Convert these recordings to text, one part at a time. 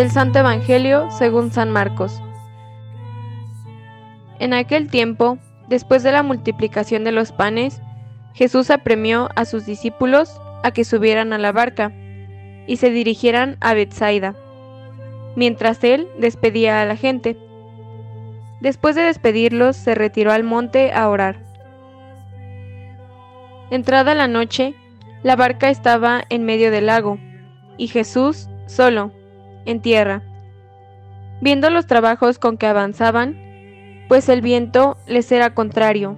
Del Santo Evangelio según San Marcos. En aquel tiempo, después de la multiplicación de los panes, Jesús apremió a sus discípulos a que subieran a la barca y se dirigieran a Bethsaida, mientras él despedía a la gente. Después de despedirlos, se retiró al monte a orar. Entrada la noche, la barca estaba en medio del lago, y Jesús solo, en tierra. Viendo los trabajos con que avanzaban, pues el viento les era contrario.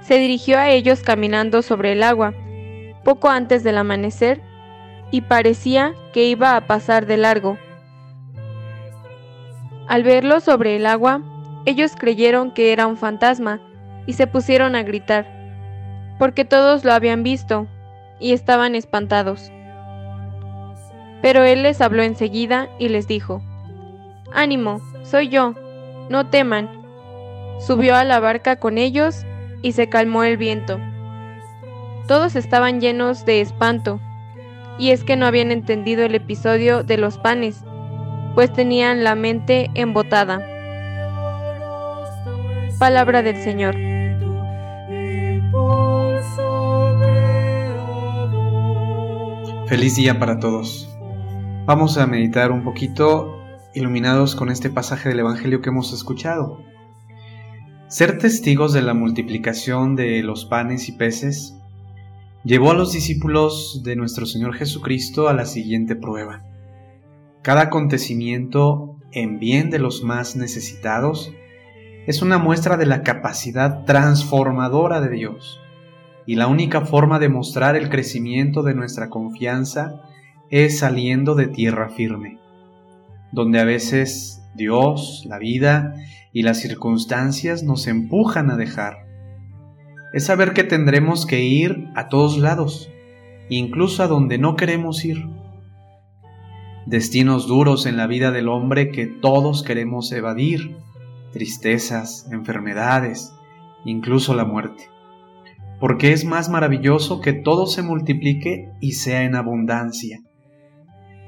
Se dirigió a ellos caminando sobre el agua, poco antes del amanecer, y parecía que iba a pasar de largo. Al verlo sobre el agua, ellos creyeron que era un fantasma y se pusieron a gritar, porque todos lo habían visto y estaban espantados. Pero él les habló enseguida y les dijo, Ánimo, soy yo, no teman. Subió a la barca con ellos y se calmó el viento. Todos estaban llenos de espanto, y es que no habían entendido el episodio de los panes, pues tenían la mente embotada. Palabra del Señor. Feliz día para todos. Vamos a meditar un poquito iluminados con este pasaje del Evangelio que hemos escuchado. Ser testigos de la multiplicación de los panes y peces llevó a los discípulos de nuestro Señor Jesucristo a la siguiente prueba. Cada acontecimiento en bien de los más necesitados es una muestra de la capacidad transformadora de Dios, y la única forma de mostrar el crecimiento de nuestra confianza es saliendo de tierra firme donde a veces Dios, la vida y las circunstancias nos empujan a dejar. Es saber que tendremos que ir a todos lados, incluso a donde no queremos ir. Destinos duros en la vida del hombre que todos queremos evadir, tristezas, enfermedades, incluso la muerte. Porque es más maravilloso que todo se multiplique y sea en abundancia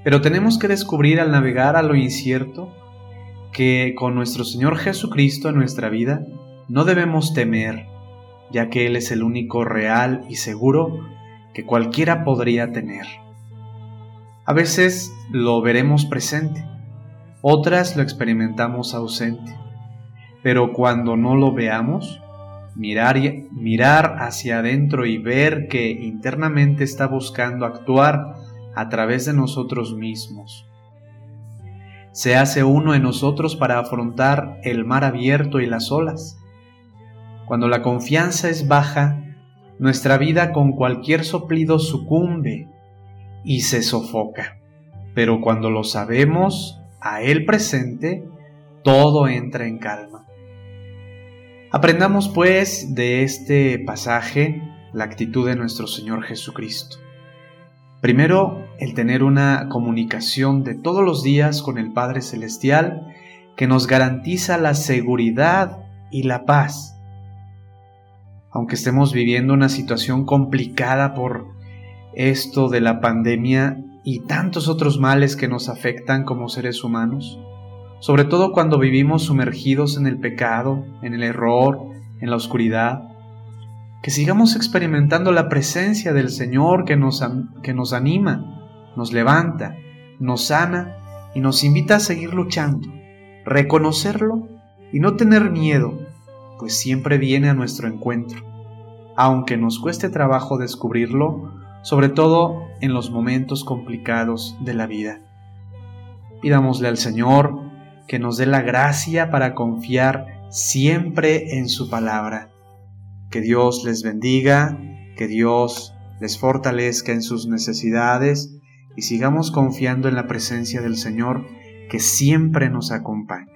pero tenemos que descubrir al navegar a lo incierto que con nuestro Señor Jesucristo en nuestra vida no debemos temer, ya que Él es el único real y seguro que cualquiera podría tener. A veces lo veremos presente, otras lo experimentamos ausente, pero cuando no lo veamos, mirar, hacia adentro y ver que internamente está buscando actuar a través de nosotros mismos. Se hace uno en nosotros para afrontar el mar abierto y las olas. Cuando la confianza es baja, nuestra vida con cualquier soplido sucumbe y se sofoca. Pero cuando lo sabemos a Él presente, todo entra en calma. Aprendamos pues de este pasaje la actitud de nuestro Señor Jesucristo. Primero, el tener una comunicación de todos los días con el Padre Celestial que nos garantiza la seguridad y la paz. Aunque estemos viviendo una situación complicada por esto de la pandemia y tantos otros males que nos afectan como seres humanos, sobre todo cuando vivimos sumergidos en el pecado, en el error, en la oscuridad, que sigamos experimentando la presencia del Señor que nos, que nos anima, nos levanta, nos sana y nos invita a seguir luchando, reconocerlo y no tener miedo, pues siempre viene a nuestro encuentro, aunque nos cueste trabajo descubrirlo, sobre todo en los momentos complicados de la vida. Pidámosle al Señor que nos dé la gracia para confiar siempre en su palabra que Dios les bendiga, que Dios les fortalezca en sus necesidades y sigamos confiando en la presencia del Señor que siempre nos acompaña.